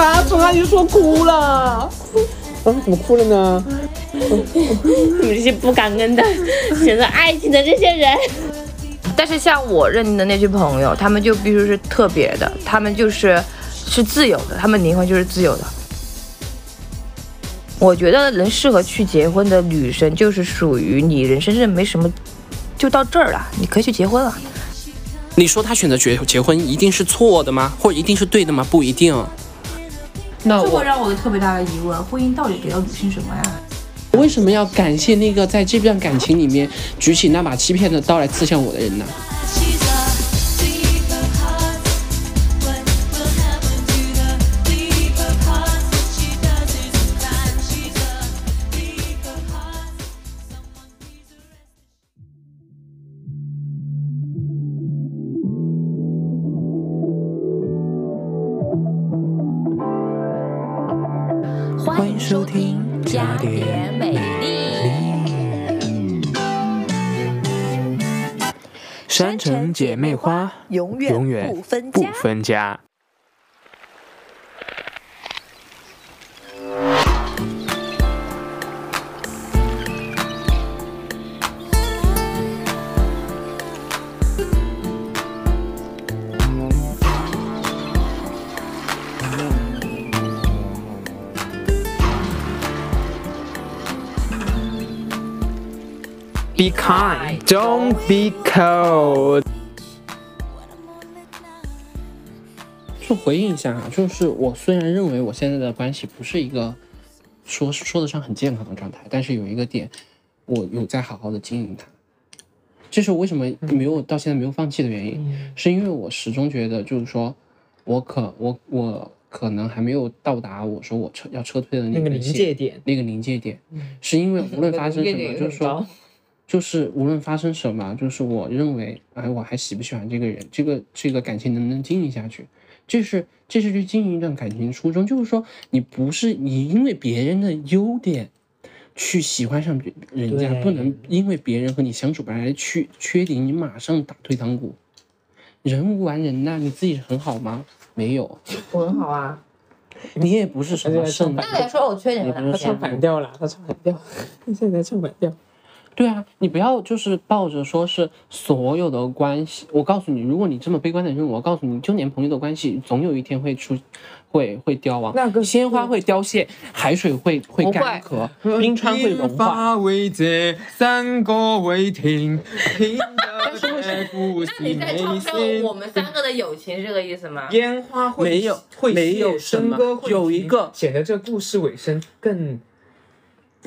啊，总阿姨说哭了。啊，怎么哭了呢？你们这些不感恩的、选择爱情的这些人。但是像我认定的那群朋友，他们就必须是特别的，他们就是是自由的，他们灵魂就是自由的。我觉得能适合去结婚的女生，就是属于你人生真的没什么，就到这儿了，你可以去结婚了。你说他选择结结婚一定是错的吗？或者一定是对的吗？不一定。那这会让我有特别大的疑问：婚姻到底给了女性什么呀？为什么要感谢那个在这段感情里面举起那把欺骗的刀来刺向我的人呢山城姐妹花永远永远不分家。Be kind, don't be cold。就回应一下啊，就是我虽然认为我现在的关系不是一个说说得上很健康的状态，但是有一个点，我有在好好的经营它。这是我为什么没有到现在没有放弃的原因，是因为我始终觉得，就是说我可我我可能还没有到达我说我撤要撤退的那个临界点，那个临界点，是因为无论发生什么，就是说，就是无论发生什么，就是我认为，哎，我还喜不喜欢这个人，这个这个感情能不能经营下去，这是这是去经营一段感情的初衷，就是说你不是你因为别人的优点去喜欢上别人家，不能因为别人和你相处不来缺缺点，你马上打退堂鼓。人无完人呐、你自己很好吗？没有，我很好啊。你也不是什么圣那得说我缺点他唱反调了，他唱反调，他 现在唱反调。对啊，你不要就是抱着说是所有的关系，我告诉你，如果你这么悲观的认为，我告诉你，就连朋友的关系，总有一天会出，会会凋亡。那个鲜花会凋谢，海水会会干涸，冰川会融化。为界，三个为庭，听得不那你在嘲笑我们三个的友情是这个意思吗？烟花会没有会没有谢什么有一个显得这故事尾声更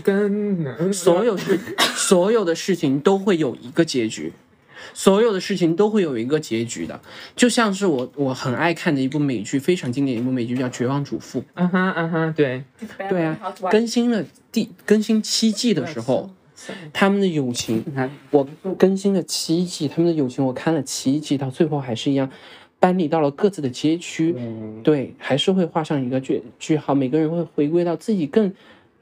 更能所有事，所有的事情都会有一个结局，所有的事情都会有一个结局的。就像是我我很爱看的一部美剧，非常经典的一部美剧叫《绝望主妇》。啊哈啊哈，对，对啊，更新了第更新七季的时候，他们的友情，你看我更新了七季，他们的友情我看了七季，到最后还是一样，搬离到了各自的街区，对，还是会画上一个句句号，每个人会回归到自己更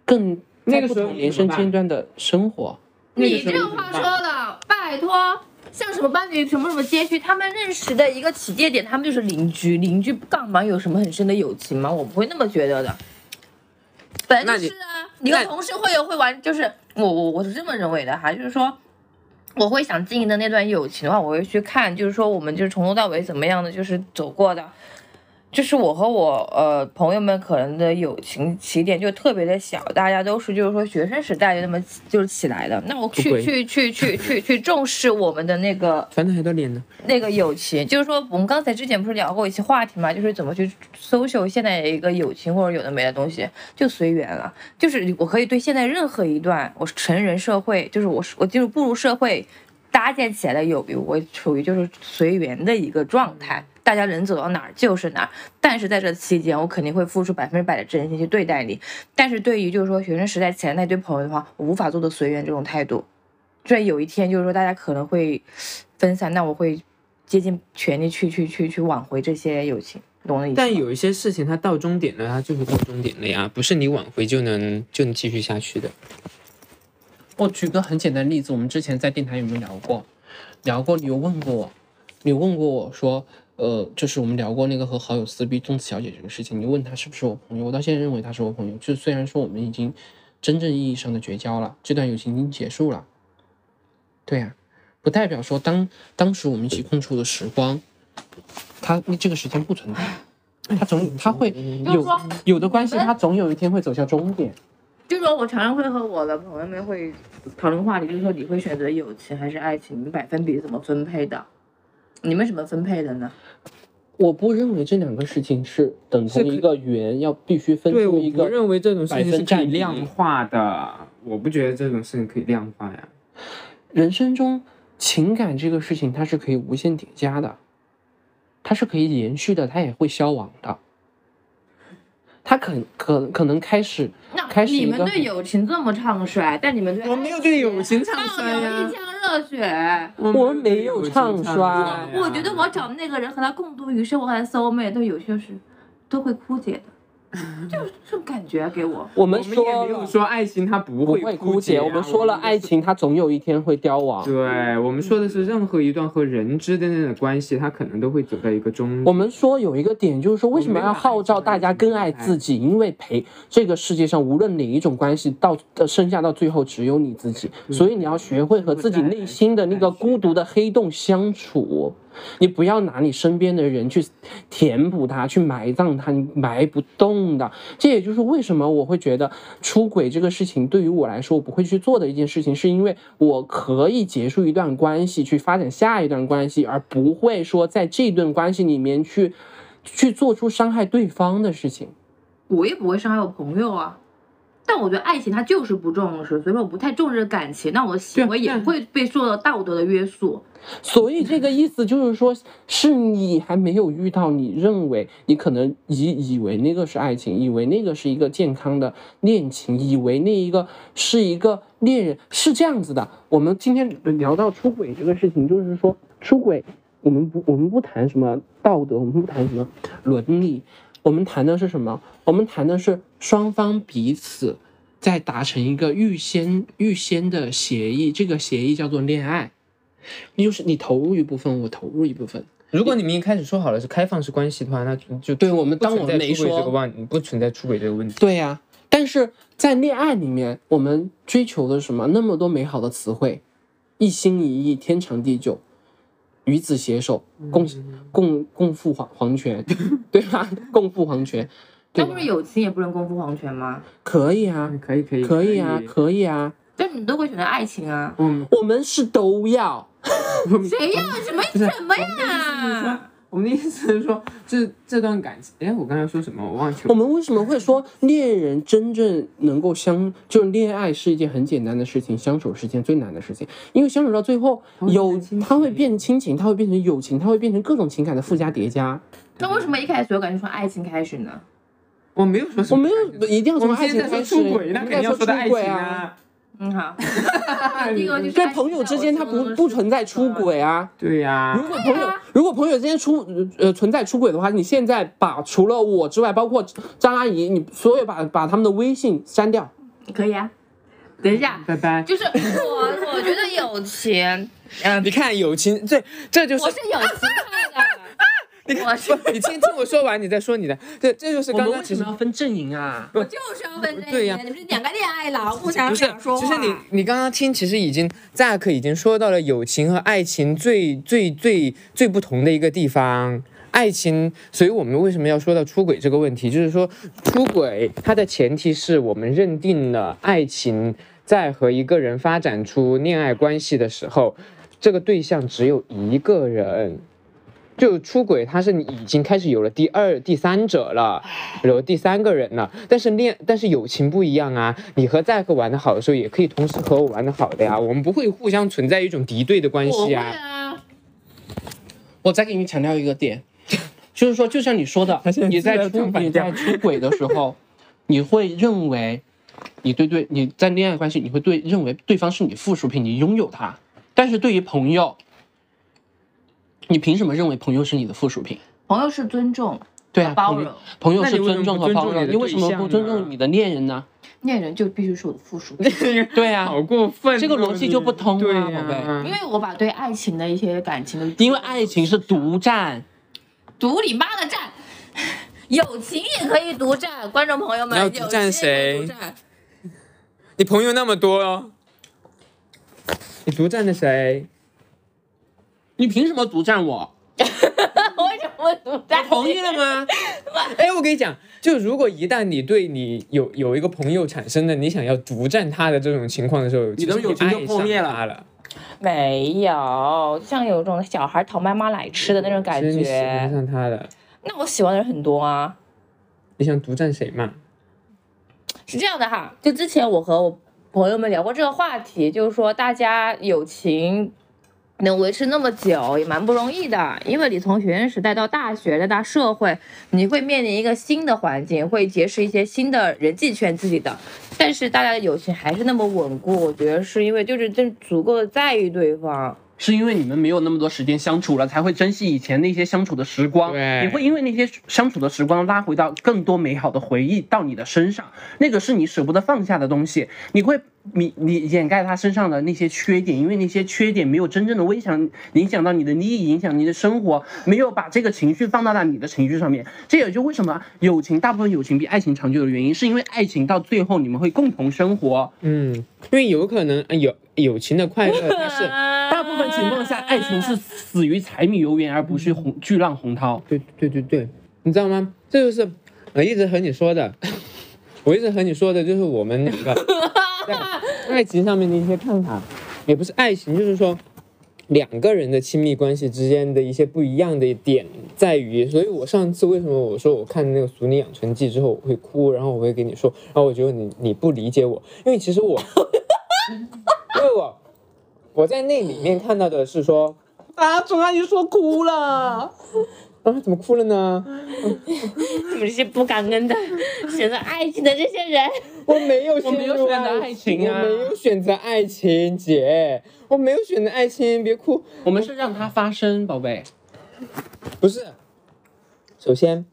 更那个时候同人生阶段的生活。你这话说的，拜托，像什么班级、什么什么街区，他们认识的一个起界点，他们就是邻居，邻居干嘛有什么很深的友情吗？我不会那么觉得的。本来就是啊，你和同事会有会玩，就是我我我是这么认为的哈，就是说。我会想经营的那段友情的话，我会去看，就是说我们就是从头到尾怎么样的，就是走过的，就是我和我呃朋友们可能的友情起点就特别的小，大家都是就是说学生时代就那么就是起来的。那我去去去去去去重视我们的那个反正还多脸呢。那个友情，就是说我们刚才之前不是聊过一些话题嘛，就是怎么去 social 现在的一个友情或者有的没的东西，就随缘了。就是我可以对现在任何一段我成人社会，就是我我就是步入社会搭建起来的友谊，我处于就是随缘的一个状态。大家人走到哪儿就是哪儿，但是在这期间，我肯定会付出百分之百的真心去对待你。但是对于就是说学生时代起来那堆朋友的话，我无法做到随缘这种态度。虽然有一天就是说大家可能会分散，那我会竭尽全力去去去去挽回这些友情，懂我的意思？但有一些事情它到终点了，它就是到终点了呀，不是你挽回就能就能继续下去的。我举个很简单的例子，我们之前在电台有没有聊过？聊过，你有问过我，你有问过我说，呃，就是我们聊过那个和好友撕逼粽子小姐这个事情，你问她是不是我朋友，我到现在认为她是我朋友。就虽然说我们已经真正意义上的绝交了，这段友情已经结束了，对呀、不代表说当当时我们一起共处的时光，它这个时间不存在，他总他会有有的关系，他总有一天会走向终点。就是说我常常会和我的朋友们会讨论话题，就是说你会选择友情还是爱情？你百分比怎么分配的？你们怎么分配的呢？我不认为这两个事情是等同一个圆，要必须分，出一个我认为这种事情是可以量化的，我不觉得这种事情可以量化呀。人生中情感这个事情，它是可以无限叠加的，它是可以延续的，它也会消亡的。它可可可能开始那开始你们对友情这么唱衰，但你们对我没有对友情唱放衰呀有热血。我们没有唱衰我觉得我找那个人和他共度余生，我和他 soul mate，都有些是都会枯竭的，就是这种感觉啊给我。我们我们说没有说爱情它不不会会枯竭，啊我们说了爱。情它总有一天会凋亡。对我们说的是，任何一段和人之间的关系，它可能都会走到一个终我们说有一个点，就是说为什么要号召大家更爱自己？因为陪这个世界上无论哪一种关系，到呃剩下到最后只有你自己，所以你要学会和自己内心的那个孤独的黑洞相处。你不要拿你身边的人去填补它，去埋葬它，你埋不动的。这也就是为什么我会觉得出轨这个事情对于我来说我不会去做的一件事情，是因为我可以结束一段关系，去发展下一段关系，而不会说在这段关系里面去去做出伤害对方的事情。我也不会伤害我朋友啊。但我觉得爱情它就是不重视，所以说我不太重视感情，那我的行为也会被受到道德的约束。所以这个意思就是说，是你还没有遇到你认为你可能以以为那个是爱情，以为那个是一个健康的恋情，以为那一个是一个恋人，是这样子的。我们今天聊到出轨这个事情，就是说出轨，我们不我们不谈什么道德，我们不谈什么伦理，我们谈的是什么？我们谈的是双方彼此在达成一个预先预先的协议，这个协议叫做恋爱。就是你投入一部分，我投入一部分。如果你们一开始说好了是开放式关系的话，那就就对我们不当我们没说个问，不存在出轨这个问题。对呀、但是在恋爱里面，我们追求的是什么？那么多美好的词汇，一心一意，天长地久，与子携手，共共共赴黄黄泉，对吧？共赴黄泉，那不是友情也不能共赴黄泉吗？可以啊嗯，可以可以可以啊，可以啊，但你都会选择爱情啊？嗯，我们是都要。谁要什么什么呀？我们的意思是说，这这段感情，哎，我刚才说什么？我忘记了。我们为什么会说恋人真正能够相，就是恋爱是一件很简单的事情，相处是一件最难的事情。因为相处到最后，会有变亲情它会变亲情，它会变成友情，它会变成各种情感的附加叠加。那为什么一开始我感觉从爱情开始呢？我没有说什么我没，有一定要从爱情开始，说出轨，那肯定要说的爱出轨啊。情啊。嗯好，第一个就是对朋友之间，他不不存在出轨啊。对呀、如果朋友啊如果朋友之间出呃存在出轨的话，你现在把除了我之外，包括张阿姨，你所有把把他们的微信删掉。可以啊。等一下，拜拜。就是我，我觉得友情，嗯，你看友情，这这就是我是友情。你看我是不，你先听我说完，你再说你的。这这就是刚刚为什么要分阵营啊？我就是要问这对呀个，你们是两个恋爱脑，互相不是想说，话。其实你你刚刚听，其实已经 Zack 已经说到了友情和爱情最最最最不同的一个地方。爱情，所以我们为什么要说到出轨这个问题？就是说，出轨它的前提是我们认定了爱情在和一个人发展出恋爱关系的时候，这个对象只有一个人。就出轨，他是你已经开始有了第二、第三者了，有了第三个人了。但是恋，但是友情不一样啊，你和在和玩的好的时候，也可以同时和我玩的好的呀。我们不会互相存在一种敌对的关系啊。啊，我再给你强调一个点，就是说，就像你说的你在出你在出轨的时候，你会认为你对对你在恋爱关系，你会对认为对方是你附属品，你拥有他。但是对于朋友，你凭什么认为朋友是你的附属品？朋友是尊重，对啊，朋友包容，朋友是尊重和包容，你为什么不尊重你的恋人呢？恋人就必须是我的附属品，对啊，好过分哦，这个逻辑就不通啊宝贝呀因为我把对爱情的一些感情的，因为爱情是独占，独你妈的占！友情也可以独占，观众朋友们，要独占谁独占你朋友那么多哦，你独占的谁？你凭什么独占我？为什么会独占？同意了吗？哎，我跟你讲，就如果一旦你对你有有一个朋友产生了你想要独占他的这种情况的时候，你的其实友情就破灭了了。没有，像有种小孩讨妈妈奶吃的那种感觉你喜欢觉。上他的，那我喜欢的人很多啊。你想独占谁嘛？是这样的哈，就之前我和我朋友们聊过这个话题，就是说大家友情能维持那么久也蛮不容易的，因为你从学生时代到大学再到社会，你会面临一个新的环境，会结识一些新的人际圈自己的，但是大家的友情还是那么稳固，我觉得是因为就是真足够的在意对方。是因为你们没有那么多时间相处了，才会珍惜以前那些相处的时光。对你会因为那些相处的时光拉回到更多美好的回忆到你的身上，那个是你舍不得放下的东西。你会你你掩盖他身上的那些缺点，因为那些缺点没有真正的影响影响到你的利益，影响你的生活，没有把这个情绪放到了你的情绪上面。这也就为什么友情大部分友情比爱情长久的原因，是因为爱情到最后你们会共同生活。嗯，因为有可能有友友情的快乐，它是爱情是死于柴米油盐，而不是洪巨浪洪涛。对对对对，你知道吗？这就是我一直和你说的，我一直和你说的，就是我们两个 在爱情上面的一些看法，也不是爱情，就是说两个人的亲密关系之间的一些不一样的点在于，所以我上次为什么我说我看那个《俗女养成记》之后我会哭，然后我会跟你说，然后我觉得你你不理解我，因为其实我，因为我我在那里面看到的是说。啊，总阿姨说哭了。啊，怎么哭了呢？你们这些不感恩的、选择爱情的这些人，我没有，我没有选择爱情啊我没有选择爱情，姐，我没有选择爱情，别哭。我们是让它发生，宝贝。不是，首先，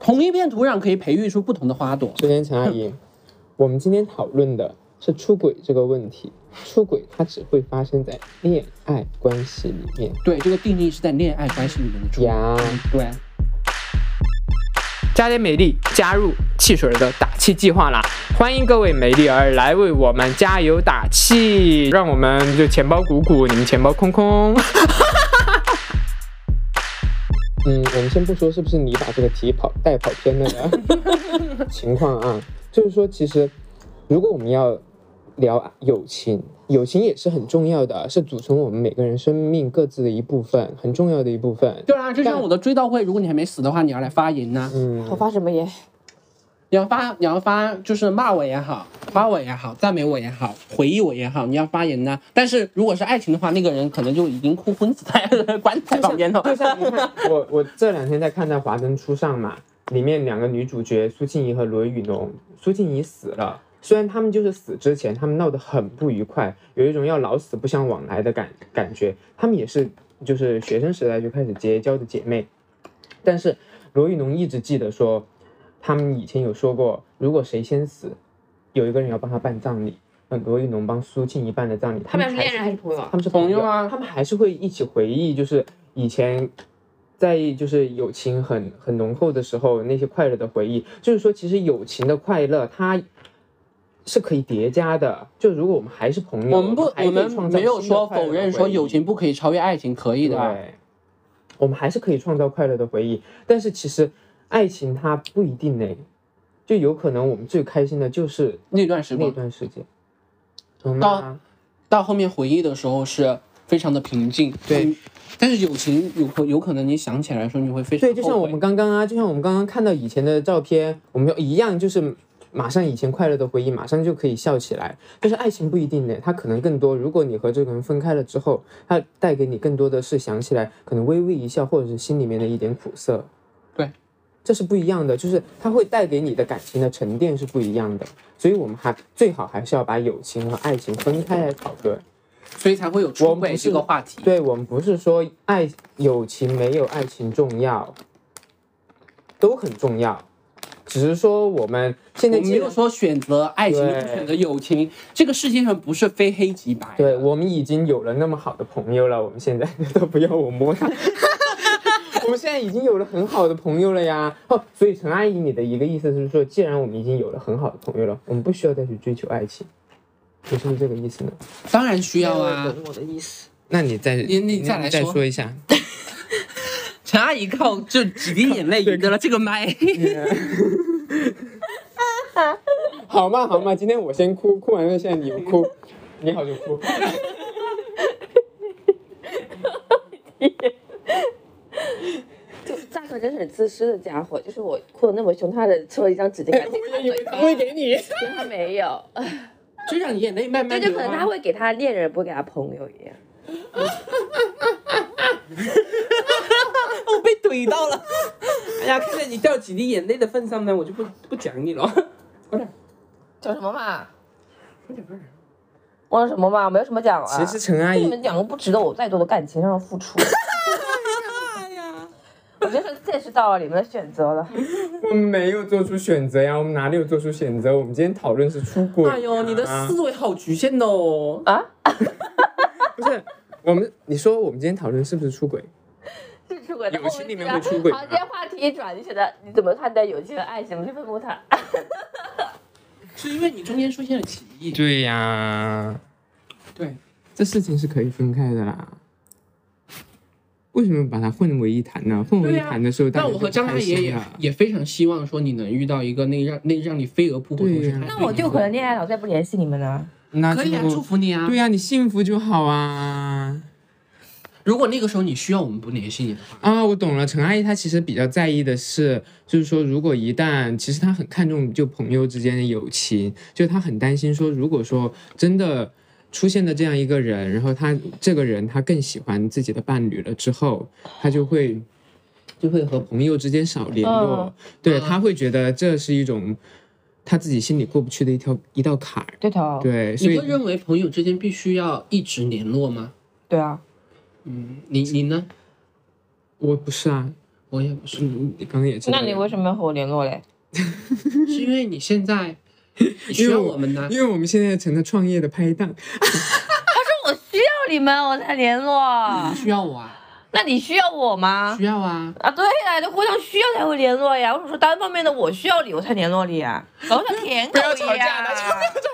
同一片土壤可以培育出不同的花朵。首先，陈阿姨，我们今天讨论的是出轨这个问题。出轨它只会发生在恋爱关系里面对，这个定义是在恋爱关系里面的出轨。呀。对，加点美丽，加入汽水儿的打气计划啦！欢迎各位美丽儿来为我们加油打气，让我们就钱包鼓鼓，你们钱包空空。嗯，我们先不说是不是你把这个题跑带跑偏了的 情况啊，就是说，其实如果我们要聊友情，友情也是很重要的，是组成我们每个人生命各自的一部分，很重要的一部分。对啊，就像我的追悼会，如果你还没死的话，你要来发言呢、嗯，我发什么言？你要发，你要发，就是骂我也好，夸我也好，赞美我也好，回忆我也好，你要发言呢。但是如果是爱情的话，那个人可能就已经哭昏死在棺材旁边了。就像你看，我我这两天在看在《华灯初上》嘛，里面两个女主角苏庆怡和罗雨农，苏庆怡死了。虽然他们就是死之前，他们闹得很不愉快，有一种要老死不相往来的感感觉。他们也是就是学生时代就开始结交的姐妹，但是罗玉农一直记得说，他们以前有说过，如果谁先死，有一个人要帮他办葬礼。嗯，罗玉农帮苏庆一办的葬礼，他们是恋人还是朋友啊他？们是朋友啊他们还是会一起回忆，就是以前在就是友情很很浓厚的时候那些快乐的回忆。就是说，其实友情的快乐它是可以叠加的。就如果我们还是朋友，我们不，我们没有说否认说友情不可以超越爱情，可以的。对，我们还是可以创造快乐的回忆。但是其实爱情它不一定呢，就有可能我们最开心的就是那那段时光段时间。到？到后面回忆的时候是非常的平静。对嗯，但是友情有可有可能你想起来的时候你会非常对，就像我们刚刚啊，就像我们刚刚看到以前的照片，我们就一样，就是马上以前快乐的回忆，马上就可以笑起来。但是爱情不一定的，它可能更多。如果你和这个人分开了之后，它带给你更多的是想起来可能微微一笑，或者是心里面的一点苦涩。对，这是不一样的，就是它会带给你的感情的沉淀是不一样的。所以我们还最好还是要把友情和爱情分开来讨论。所以才会有出轨我们不是这个话题。对我们不是说爱友情没有爱情重要，都很重要，只是说我们现在没有说选择爱情选择友情，这个世界上不是非黑即白。对我们已经有了那么好的朋友了，我们现在都不要我摸他。我们现在已经有了很好的朋友了呀。哦，所以陈阿姨，你的一个意思是说，既然我们已经有了很好的朋友了，我们不需要再去追求爱情，你是不是这个意思呢？当然需要啊。懂我的意思。那你再你你再来再说说一下。陈阿姨靠就几滴眼泪赢得了这个麦。好嘛好嘛，今天我先哭，哭完了现在你不哭，你好就哭。就扎克真是很自私的家伙，就是我哭的那么凶，他的抽了一张纸巾我也以为他会给你。其实他没有，就让你眼泪慢这慢流、啊。就可能他会给他恋人，不会给他朋友一样。我被怼到了。哎呀，看在你掉几滴眼泪的份上呢，我就不不讲你了。快点，讲什么嘛？快点，快点。忘了什么嘛？没有什么讲啊。其实陈阿姨，你们两个不值得我再多的感情上的付出。哎呀，我觉得这是到了你们的选择了。我们没有做出选择呀，我们哪里有做出选择？我们今天讨论是出轨。哎呦，你的思维好局限哦。啊？不是我们，你说我们今天讨论是不是出轨？友情里面会出轨好，今天话题一转，你觉得你怎么看待友情和爱情？我们去问问他。是因为你中间出现了歧义。对呀，对，这事情是可以分开的啦。为什么把它混为一谈呢？混为一谈的时候，那我和张大开爷也也非常希望说你能遇到一个那让那让你飞蛾扑火，对呀同时还那我就可能恋爱脑再不联系你们呢。那可以啊，祝福你啊。对呀、你幸福就好啊。如果那个时候你需要我们不联系你的话，啊，我懂了。陈阿姨她其实比较在意的是，就是说，如果一旦其实她很看重就朋友之间的友情，就她很担心说，如果说真的出现的这样一个人，然后他这个人他更喜欢自己的伴侣了之后，他就会就会和朋友之间少联络，嗯对他会觉得这是一种他自己心里过不去的一条一道坎儿。对头。对，所以你会认为朋友之间必须要一直联络吗？对啊。嗯，你你呢？我不是啊，我也不是，你，你刚刚也知道。那你为什么要和我联络嘞？是因为你现在 你需要我们呢。因为我们现在成了创业的拍档，他说我需要你们，我才联络。你需要我啊？那你需要我吗？需要啊。啊，对呀，就互相需要才会联络呀。为什么说单方面的我需要你，我才联络你啊？搞得像舔狗一不要吵架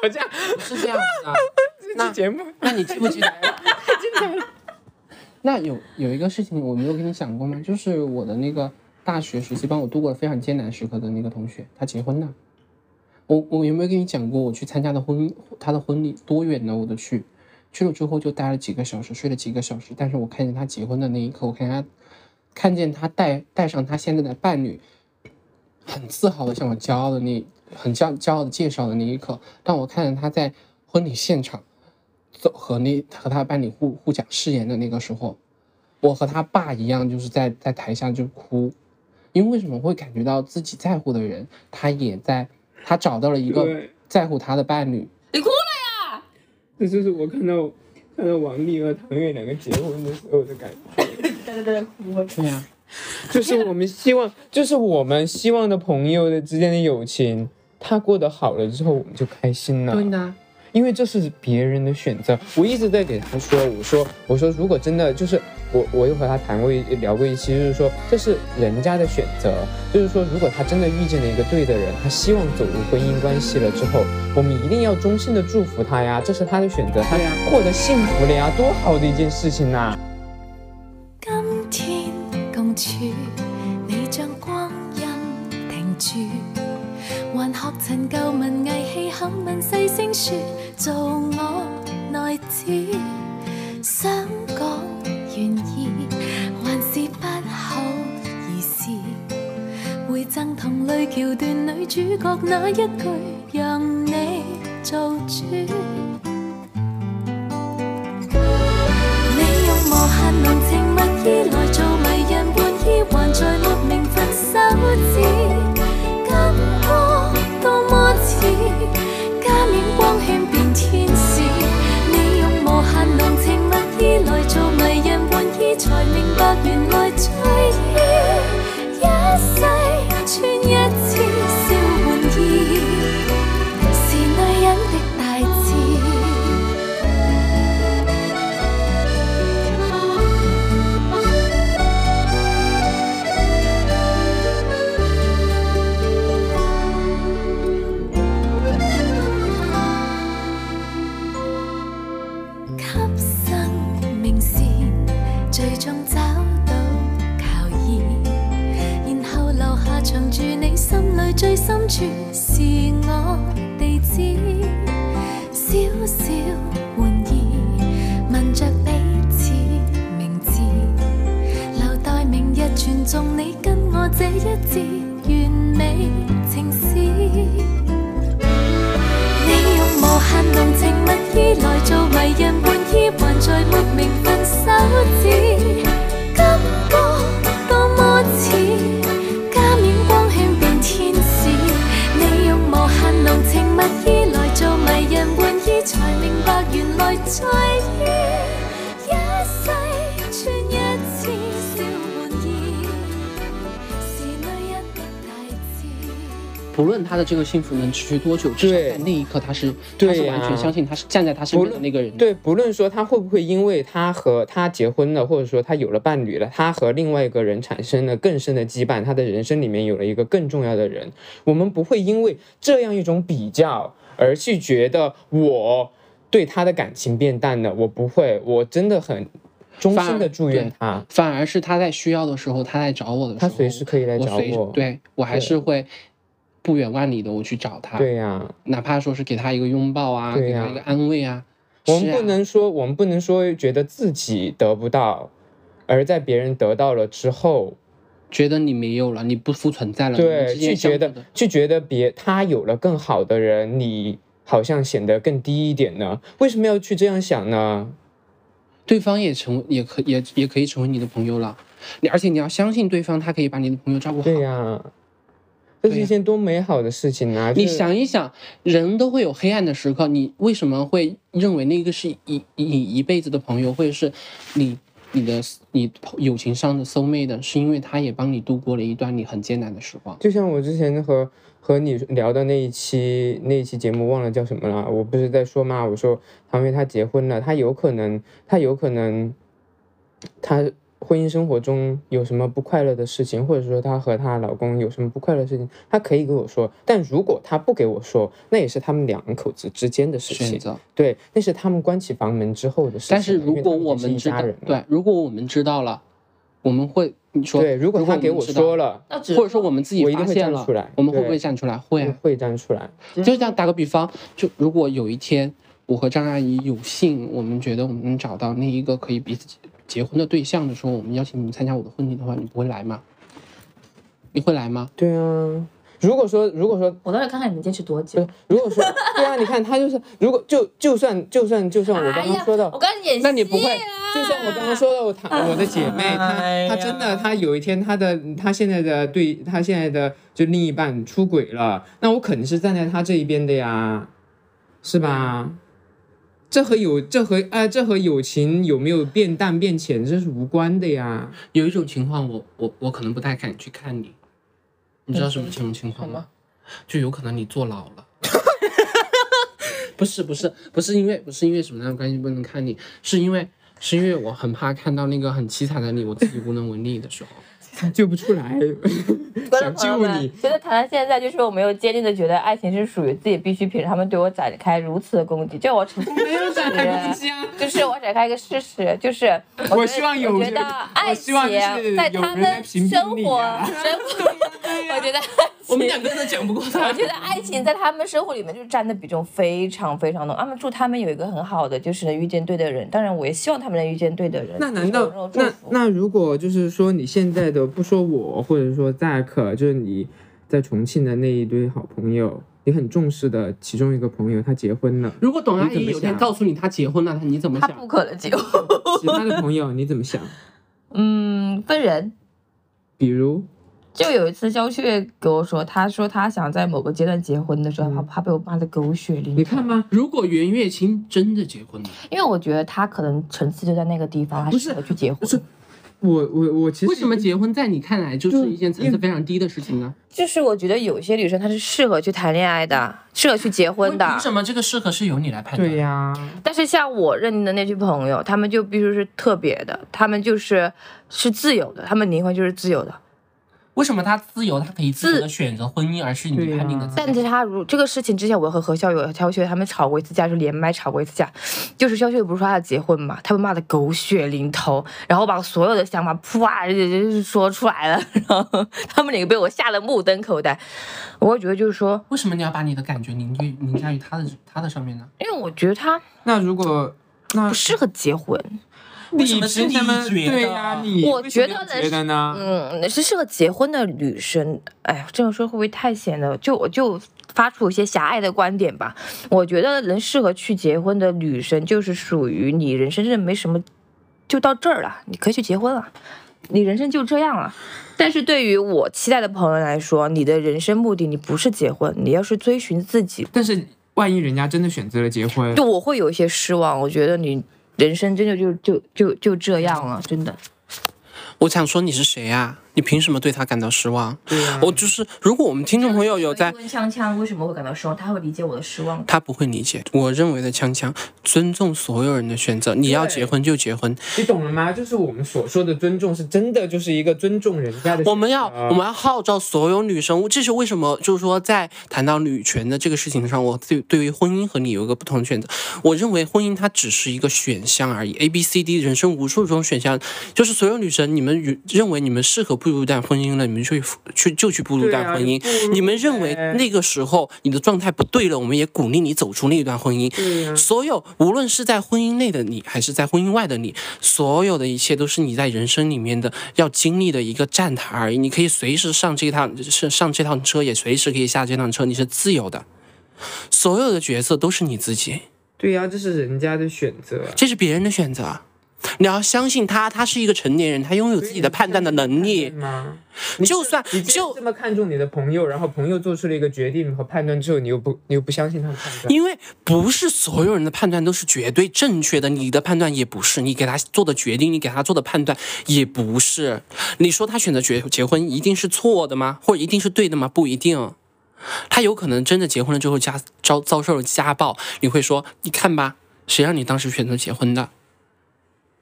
不要，。吵架，不是这样子啊。这期节目那你记不记得？那有有一个事情我没有跟你讲过吗？就是我的那个大学时期帮我度过了非常艰难时刻的那个同学，他结婚了。我我有没有跟你讲过我去参加的婚他的婚礼多远呢？我都去，去了之后就待了几个小时，睡了几个小时。但是我看见他结婚的那一刻，我看他看见他带带上他现在的伴侣，很自豪的向我骄傲的那很骄骄傲的介绍的那一刻，当我看见他在婚礼现场。走和那和他伴侣互互讲誓言的那个时候，我和他爸一样，就是在在台下就哭，因为为什么会感觉到自己在乎的人，他也在，他找到了一个在乎他的伴侣，你哭了呀？这就是我看到看到王丽和唐月两个结婚的时候的感觉，大家都在哭。对呀、就是我们希望，就是我们希望的朋友的之间的友情，他过得好了之后，我们就开心了。对的，因为这是别人的选择。我一直在给他说，我说我说，如果真的就是我，我又和他谈过一聊过一期，就是说这是人家的选择，就是说如果他真的遇见了一个对的人，他希望走入婚姻关系了之后，我们一定要衷心的祝福他呀，这是他的选择，他获得幸福了呀，多好的一件事情呐、今天共處，你将光阴停住，还学曾旧文艺，气口吻細聲說，做我内子，想讲愿意，还是不好意思，会赠同類橋段女主角那一句，让你做主。原来在是我地址小小玩意吻着彼此名字留待明日传颂你跟我这一字完美情诗你用无限浓情蜜意来做迷人玩意还在没名份手指不论他的这个幸福能持续多久，至少在那一刻他是他是完全相信他是站在他身边的那个人。对，不论说他会不会因为他和他结婚了，或者说他有了伴侣了，他和另外一个人产生了更深的羁绊，他的人生里面有了一个更重要的人，我们不会因为这样一种比较而去觉得我对他的感情变淡了，我不会，我真的很衷心的祝愿他，反而是他在需要的时候，他来找我的时候他，随时可以来找我，对我还是会不远万里的我去找他，对呀、哪怕说是给他一个拥抱啊，给他一个安慰啊。我们不能说，我们不能说觉得自己得不到，而在别人得到了之后，觉得你没有了，你不复存在了，对，去觉得去觉得别他有了更好的人，你好像显得更低一点呢？为什么要去这样想呢？对方也成也可也也可以成为你的朋友了，你而且你要相信对方，他可以把你的朋友照顾好。对呀、这是一件多美好的事情啊！你想一想，人都会有黑暗的时刻，你为什么会认为那个是一你一辈子的朋友，或者是你你的你友情上的 soul mate？是因为他也帮你度过了一段你很艰难的时光。就像我之前和和你聊的那一期那一期节目忘了叫什么了，我不是在说嘛，我说唐薇她结婚了，她有可能她有可能她婚姻生活中有什么不快乐的事情，或者说她和她老公有什么不快乐的事情，她可以跟我说，但如果她不给我说，那也是他们两口子之间的事情，选择，对，那是他们关起房门之后的事情。但是如果我们知道一家人，对，如果我们知道了，我们会你说，对，如果他给我说了，或者说我们自己发现了站出来，我们会不会站出来？会啊，会站出来。就这样打个比方，就如果有一天我和张阿姨有幸，我们觉得我们能找到那一个可以彼此结婚的对象的时候，我们邀请你们参加我的婚礼的话，你不会来吗？你会来吗？对啊，如果说如果说我倒是看看你能坚持多久。如果说对啊，你看他就是，如果就就算就算就算我刚刚说到，哎我刚演戏、啊，那你不会就算我刚刚说的，我她我的姐妹，她她真的，她有一天她的她现在的对她现在的就另一半出轨了，那我肯定是站在她这一边的呀，是吧？这和友这和呃这和友情有没有变淡变浅这是无关的呀。有一种情况我，我我可能不太敢去看你，你知道什么这种情况吗？就有可能你坐牢了。不是不是不是因为不是因为什么样的关系不能看你，是因为是因为我很怕看到那个很凄惨的你，我自己无能为力的时候。救不出来，观想救你，觉得谈到现在，就是我没有坚定的觉得爱情是属于自己必需品，他们对我展开如此的攻击，就我承认没有展开攻击啊。就是我展开一个事实，就是我我希望有我觉得爱情在他们生活生 活啊，我觉得 我们两个人都讲不过他我。觉得爱情在他们生活里面就是占的比重非常非常浓。他们祝他们有一个很好的，就是能遇见对的人。当然，我也希望他们能遇见对的人。那难道那那如果就是说你现在的不说我，或者说 Zack，就是你在重庆的那一堆好朋友，你很重视的其中一个朋友他结婚了，如果董阿姨有天告诉你他结婚了，你怎么想？他不可能结婚。其他的朋友你怎么想？嗯，分人。比如就有一次，肖雀跟我说，他说他想在某个阶段结婚的时候，他怕被我骂的狗血淋头。你看吗？如果袁月清真的结婚了，因为我觉得他可能层次就在那个地方，他不是适合去结婚。不是我我我其实为什么结婚在你看来就是一件层次非常低的事情呢？就是我觉得有些女生她是适合去谈恋爱的，适合去结婚的凭。什么这个适合是由你来判断？对呀、但是像我认定的那群朋友，他们就必须是特别的，他们就是是自由的，他们灵魂就是自由的。为什么他自由，他可以自由的选择婚姻，而是你判定的自由？但是他如这个事情之前，我和何校友、肖秀他们吵过一次架，就连麦吵过一次架。就是肖秀不是说他要结婚嘛，他被骂的狗血淋头，然后把所有的想法啪就说出来了，然后他们两个被我吓得目瞪口呆。我会觉得就是说，为什么你要把你的感觉凝聚凝加于他的他的上面呢？因为我觉得他那如果那不适合结婚。为什么是你凭什么觉得对呀、你我觉得觉得呢？嗯，是适合结婚的女生。哎呀，这样说会不会太显得就我就发出一些狭隘的观点吧？我觉得能适合去结婚的女生，就是属于你人生真的没什么，就到这儿了，你可以去结婚了，你人生就这样了。但是对于我期待的朋友来说，你的人生目的你不是结婚，你要是追寻自己，但是万一人家真的选择了结婚，就我会有一些失望。我觉得你人生真的就就就就这样了，真的。我想说你是谁啊？你凭什么对他感到失望？对呀、我就是，如果我们听众朋友有在，问锵锵为什么会感到失望？他会理解我的失望。他不会理解。我认为的锵锵，尊重所有人的选择，你要结婚就结婚，你懂了吗？就是我们所说的尊重，是真的就是一个尊重人家的。我们要我们要号召所有女生，这是为什么？就是说，在谈到女权的这个事情上，我对对于婚姻和你有一个不同的选择。我认为婚姻它只是一个选项而已，A、B、C、D 人生无数种选项，就是所有女生，你们认认为你们适合步入一段婚姻了，你们就去去就去步入一段婚姻。你们认为那个时候你的状态不对了，我们也鼓励你走出那一段婚姻。所有无论是在婚姻内的你，还是在婚姻外的你，所有的一切都是你在人生里面的要经历的一个站台而已。你可以随时上这趟是上这趟车，也随时可以下这趟车，你是自由的。所有的角色都是你自己，对呀、这是人家的选择。这是别人的选择。你要相信他，他是一个成年人，他拥有自己的判断的能力。吗？就算你就这么看重你的朋友，然后朋友做出了一个决定和判断之后，你又不你又不相信他的判断，因为不是所有人的判断都是绝对正确的，你的判断也不是，你给他做的决定，你给他做的判断也不是。你说他选择结结婚一定是错的吗？或者一定是对的吗？不一定。他有可能真的结婚了之后家遭遭受了家暴，你会说，你看吧，谁让你当时选择结婚的？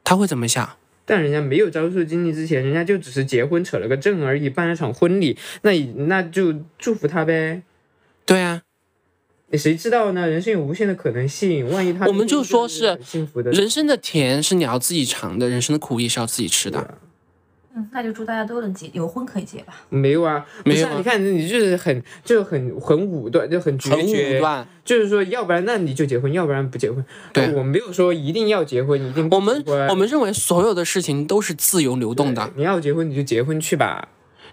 他会怎么想？但人家没有遭受经历之前，人家就只是结婚扯了个证而已，办了场婚礼，那也那就祝福他呗。对啊，你谁知道呢？人生有无限的可能性，万一他我们就说是幸福的人生的甜是你要自己尝的，人生的苦也是要自己吃的。嗯，那就祝大家都能结，有婚可以结吧。没有啊，没有啊你看你就是很就很很武断，就很决很绝武，断，就是说，要不然那你就结婚，要不然不结婚。对我没有说一定要结婚，一定不我们我们认为所有的事情都是自由流动的。你要结婚你就结婚去吧。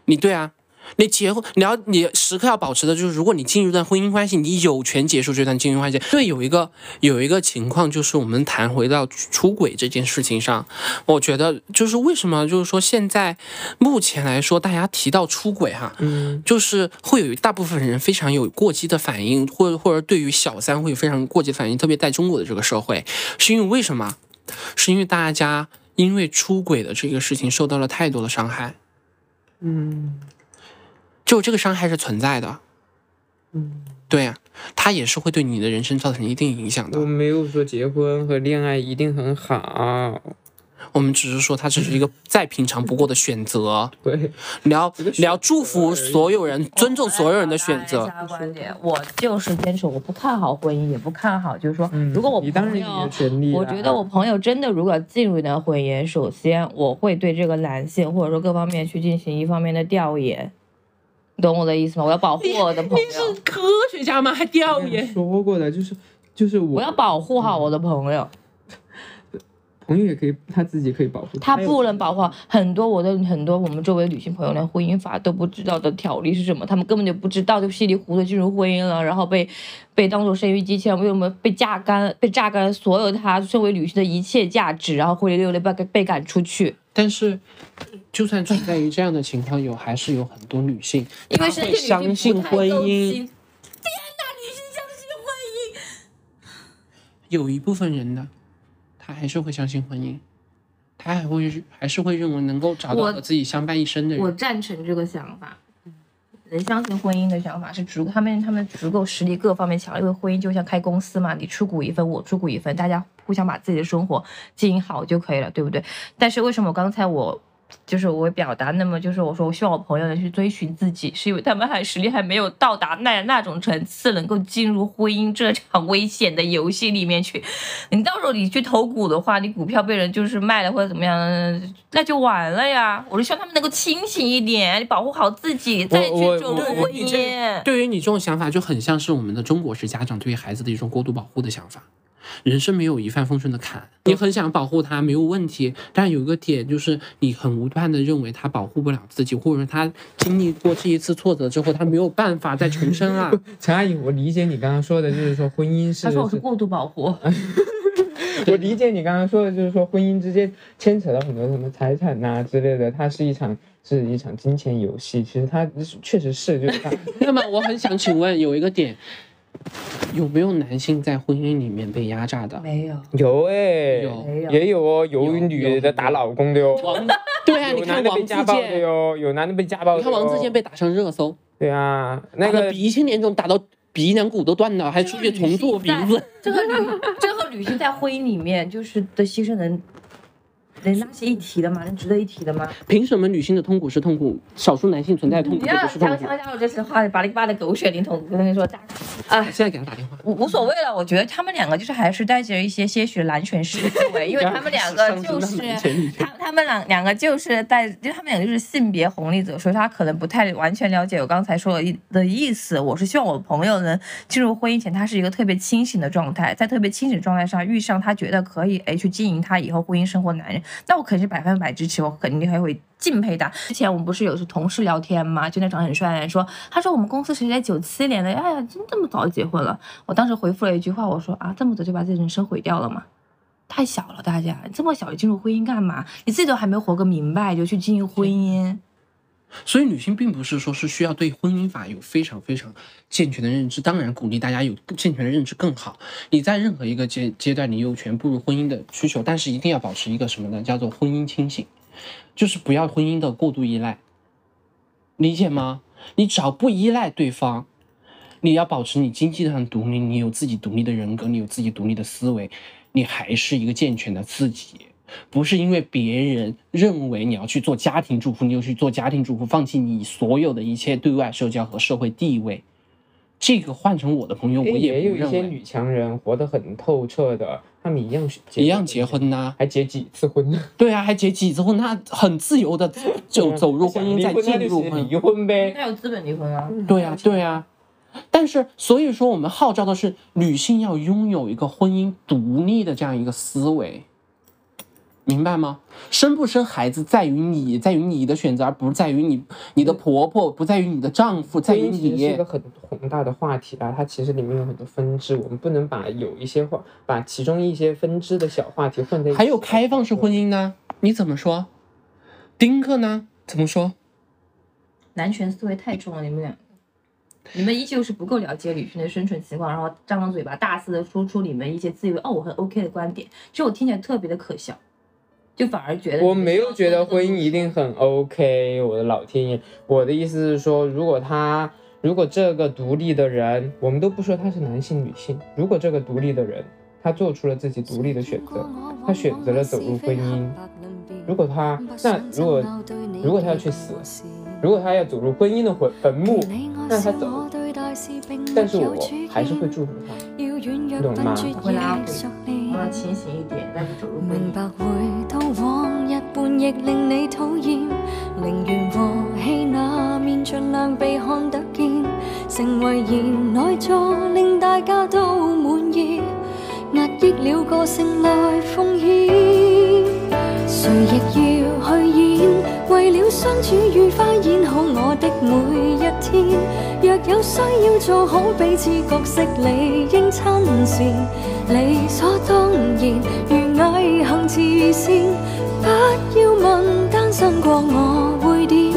你对啊，你结婚，你要你时刻要保持的就是，如果你进入一段婚姻关系，你有权结束这段婚姻关系。对，有一个有一个情况，就是我们谈回到出轨这件事情上，我觉得就是为什么，就是说现在目前来说，大家提到出轨哈，嗯，就是会有一大部分人非常有过激的反应，或者或者对于小三会有非常过激反应，特别在中国的这个社会，是因为为什么？是因为大家因为出轨的这个事情受到了太多的伤害。嗯就这个伤害是存在的，嗯，对呀、它也是会对你的人生造成一定影响的我。没有说结婚和恋爱一定很好。我们只是说，它只是一个再平常不过的选择。对，你要个选择你要祝福所有人，尊重所有人的选择。观点，我就是坚持，我不看好婚姻，也不看好，就是说，嗯如果我朋友我觉得我朋友真的如果进入一段婚姻，首先我会对这个男性或者说各方面去进行一方面的调研，你懂我的意思吗？我要保护我的朋友，你是科学家吗？还调研说过的，就是就是我我要保护好我的朋友，朋友也可以他自己可以保护，他不能保护好很多我的很多我们周围女性朋友连婚姻法都不知道的条例是什么，他们根本就不知道，就稀里糊涂进入婚姻了，然后被被当做生育机器人，为什么被榨干被榨干了所有她身为女性的一切价值，然后灰溜溜的被被赶出去，但是，就算存在于这样的情况，有还是有很多女性，因为她会身体相信婚姻。有一部分人呢，他还是会相信婚姻，他还会还是会认为能够找到和自己相伴一生的人我人。赞成这个想法。相信婚姻的想法是足，他们他们足够实力各方面强，因为婚姻就像开公司嘛，你出股一份，我出股一份，大家互相把自己的生活经营好就可以了，对不对？但是为什么刚才我就是我会表达，那么就是我说我希望我朋友能去追寻自己，是因为他们还实力还没有到达那那种层次，能够进入婚姻这场危险的游戏里面去。你到时候你去投股的话，你股票被人就是卖了或者怎么样，那就完了呀。我就希望他们能够清醒一点，你保护好自己，再去我走入婚姻。对于你这种想法，就很像是我们的中国式家长对于孩子的一种过度保护的想法。人生没有一帆风顺的坎，你很想保护他没有问题，但有一个点就是你很无端的认为他保护不了自己，或者说他经历过这一次挫折之后，他没有办法再重生了。陈阿姨，我理解你刚刚说的，就是说婚姻是他说我是过度保护，我理解你刚刚说的，就是说婚姻之间牵扯到很多什么财产呐、之类的，它是一场是一场金钱游戏。其实它确实是，就是它 那么我很想请问，有一个点，有没有男性在婚姻里面被压榨的？没有，有哎、有。也有哦，有有女的打老公的哟，王，对啊，你看王自健的，哟，有男的被家暴的。你看王自健被打上热搜，对啊，那个鼻青脸肿，打到鼻梁骨都断了，还出去重做鼻子。这个女这个女性在婚姻里面就是的牺牲能能拉起一提的吗？能值得一提的吗？凭什么女性的痛苦是痛苦，少数男性存在的痛苦你要就不是痛苦？强强加我这些话，把你爸的狗血淋头，我跟你说，啊，现在给他打电话。无无所谓了。我觉得他们两个就是还是带着一些些许男权式思维，因为他们两个就是 他他们两两个就是带，就他们两个就是性别红利者，所以他可能不太完全了解我刚才说的意的意思。我是希望我朋友能进入婚姻前，他是一个特别清醒的状态，在特别清醒的状态上遇上他觉得可以哎去经营他以后婚姻生活的男人，那我肯定是百分百支持，我肯定还会敬佩他。之前我们不是有次同事聊天嘛，就那长得很帅的人说，他说我们公司谁谁九七年的，哎呀，真这么早就结婚了。我当时回复了一句话，我说啊，这么早就把自己人生毁掉了吗？太小了，大家这么小就进入婚姻干嘛？你自己都还没活个明白就去经营婚姻，所以女性并不是说是需要对婚姻法有非常非常健全的认知，当然鼓励大家有健全的认知更好。你在任何一个阶阶段，你有权步入婚姻的需求，但是一定要保持一个什么呢？叫做婚姻清醒，就是不要婚姻的过度依赖，理解吗？你只要不依赖对方，你要保持你经济上独立，你有自己独立的人格，你有自己独立的思维，你还是一个健全的自己。不是因为别人认为你要去做家庭主妇，你就去做家庭主妇，放弃你所有的一切对外社交和社会地位。这个换成我的朋友，我也有不认为一些女强人活得很透彻的，她们一样一样结，婚呐、还结几次婚呢？对啊，还结几次婚，那很自由的 就走入婚姻，再进入婚姻离婚呗。那有资本离婚啊。对啊、对啊、但是，所以说我们号召的是女性要拥有一个婚姻独立的这样一个思维，明白吗？生不生孩子在于你，在于你的选择，而不在于你你的婆婆，不在于你的丈夫，在于婚姻其实是一个。很宏大的话题吧，它其实里面有很多分支，我们不能把有一些话，把其中一些分支的小话题混在一起。还有开放式婚姻呢？你怎么说？丁克呢？怎么说？男权思维太重了，你们两个，你们依旧是不够了解女性的生存情况，然后张张嘴巴大肆的输出你们一些自以为哦我很 OK 的观点，其实我听起来特别的可笑，就反而觉得我没有觉得婚姻一定很 OK，我的老天爷！我的意思是说，如果他，如果这个独立的人，我们都不说他是男性女性，如果这个独立的人，他做出了自己独立的选择，他选择了走入婚姻，如果他，那如果如果他要去死，如果他要走入婚姻的坟坟墓，那他走，但是我还是会祝福他。懂吗会拉回，我要清醒一点，再去走入婚姻。明白回到往日半亦令你討厭，寧願和氣那面盡量被看得見，成為言內助令大家都滿意，壓抑了個性來奉獻，誰亦要去为，了相处愉快演好我的每一天。若有需要做好彼此角色，理应亲善，理所当然。如毅行慈善，不要問單身过我会点。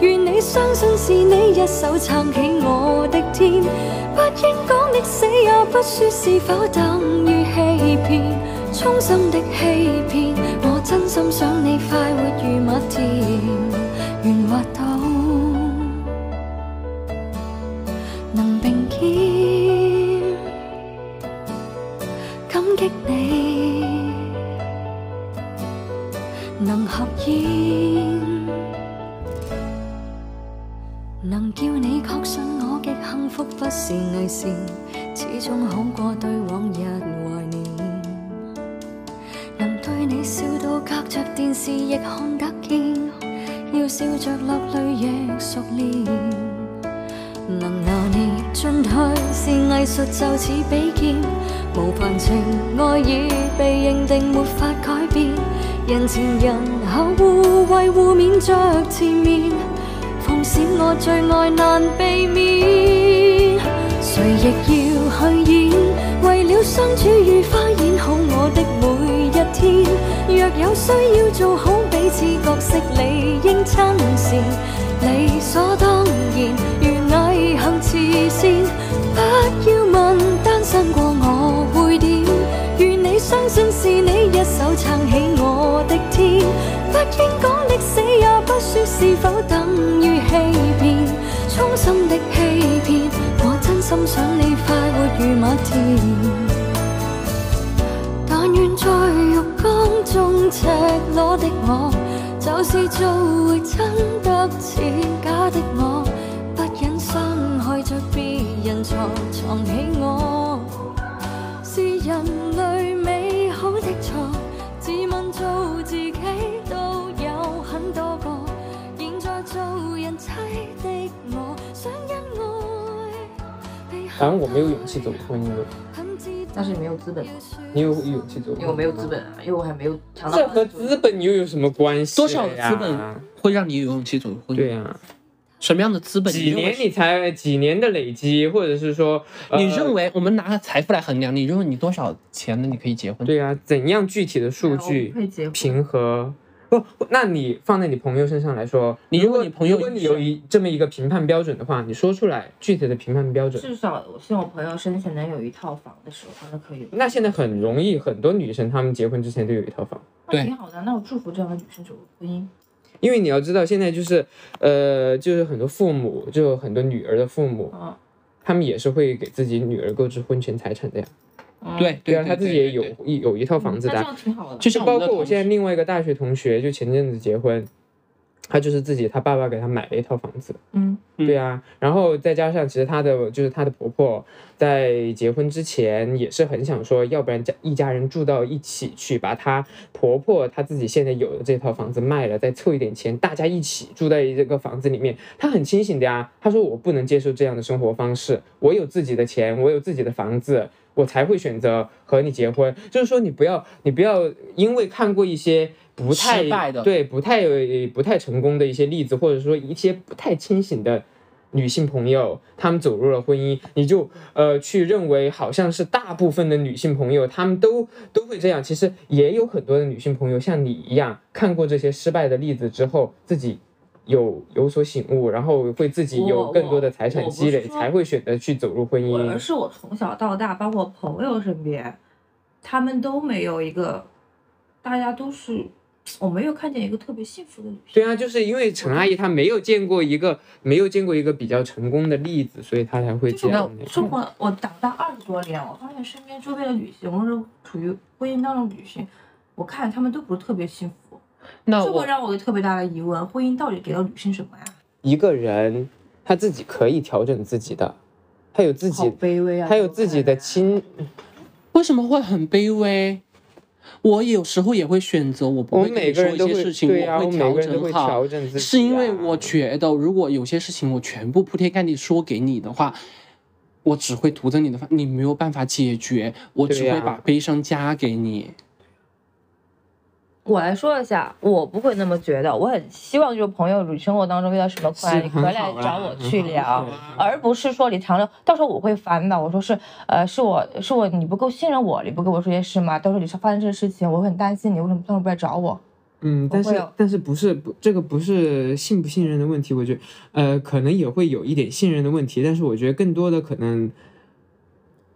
愿你相信是你一手撑起我的天，不应讲的死也不说是否等于欺骗，衷心的欺骗。真心想你快活如蜜甜，圓滑到。能并肩，感激你，能合煙，能叫你确信我極幸福不是偽善，始终好过对往日怀念。笑到隔着电视亦看得见，要笑着落泪亦熟练。能拿捏進退是艺术，就似比劍，無凡情爱已被认定没法改变。人前人后互惠互勉着前面，奉閃我最爱难避免。谁亦要去演，为了相处如花演好我的每。若有需要做好彼此角色，理应亲善，理所当然。如毅行慈善，不要问单身过我会点。愿你相信是你一手撑起我的天，不应讲的死也不说是否等于欺骗，衷心的欺骗，我真心想你快活如馬田。但愿在浴缸中赤裸的我，就是做回真得似假的我，不忍傷害着别人才藏起我。是人類美好的錯，自問做自己都有很多個，現在做人妻的我，想因愛被反正我没有勇气走婚姻，但是你没有资本嘛，你有勇气走入婚姻路吗？因为我没有资本啊，因为我还没有尝到。这和资本又有什么关系？多少资本会让你有勇气走入婚姻？对呀、什么样的资本？几年你才几年的累积，或者是说，呃你认为我们拿财富来衡量，你认为你多少钱呢？你可以结婚？对啊、怎样具体的数据可以结婚平和？不，那你放在你朋友身上来说，你如果你朋友如果你有一这么一个评判标准的话，你说出来具体的评判标准。至少我希望我朋友生前能有一套房的时候，那可以。那现在很容易，很多女生她们结婚之前都有一套房。对挺好的，那我祝福这样的女生走入婚姻。因为你要知道，现在就是，呃，就是很多父母，就很多女儿的父母，嗯，他们也是会给自己女儿购置婚前财产的呀。嗯对对啊，他自己也有一有一套房子的啊。那这样挺好的。就是包括我现在另外一个大学同学，就前阵子结婚，他就是自己他爸爸给他买了一套房子。嗯，嗯对啊，然后再加上其实他的就是他的婆婆在结婚之前也是很想说，要不然家一家人住到一起去，把她婆婆她自己现在有的这套房子卖了，再凑一点钱，大家一起住在这个房子里面。她很清醒的呀，她说我不能接受这样的生活方式，我有自己的钱，我有自己的房子。我才会选择和你结婚，就是说你不要，你不要因为看过一些不太失败的对不太不太成功的一些例子，或者说一些不太清醒的女性朋友，她们走入了婚姻，你就呃去认为好像是大部分的女性朋友她们都都会这样，其实也有很多的女性朋友像你一样看过这些失败的例子之后，自己。有有所醒悟，然后会自己有更多的财产积累，才会选择去走入婚姻。而是我从小到大，包括朋友身边，他们都没有一个，大家都是，我没有看见一个特别幸福的女性。对啊，就是因为陈阿姨她没有见过一个没有见过一个比较成功的例子，所以她才会这样那个。生活我长大二十多年，我发现身边周边的女性，或者处于婚姻当中的女性，我看她们都不是特别幸福。那我这会让我有特别大的疑问：婚姻到底给了女性什么呀？一个人他自己可以调整自己的，他有自好己，卑微啊！他有自己的亲，为什么会很卑微？我有时候也会选择，我不会跟你说每个人都会一些事情，对啊，我会调整好调。整自己、啊。是因为我觉得，如果有些事情我全部铺天盖地说给你的话，我只会徒增你的烦，你没有办法解决，我只会把悲伤加给你。我来说一下，我不会那么觉得。我很希望就是朋友，你生活当中遇到什么困难，你回来找我 去聊而不是说你长着，到时候我会烦的。我说是，呃，是我是我你不够信任我，你不跟我说些事吗？到时候你发生这个事情，我会很担心你，为什么当时不来找我？嗯，但是但是不是不这个不是信不信任的问题，我觉得呃可能也会有一点信任的问题，但是我觉得更多的可能，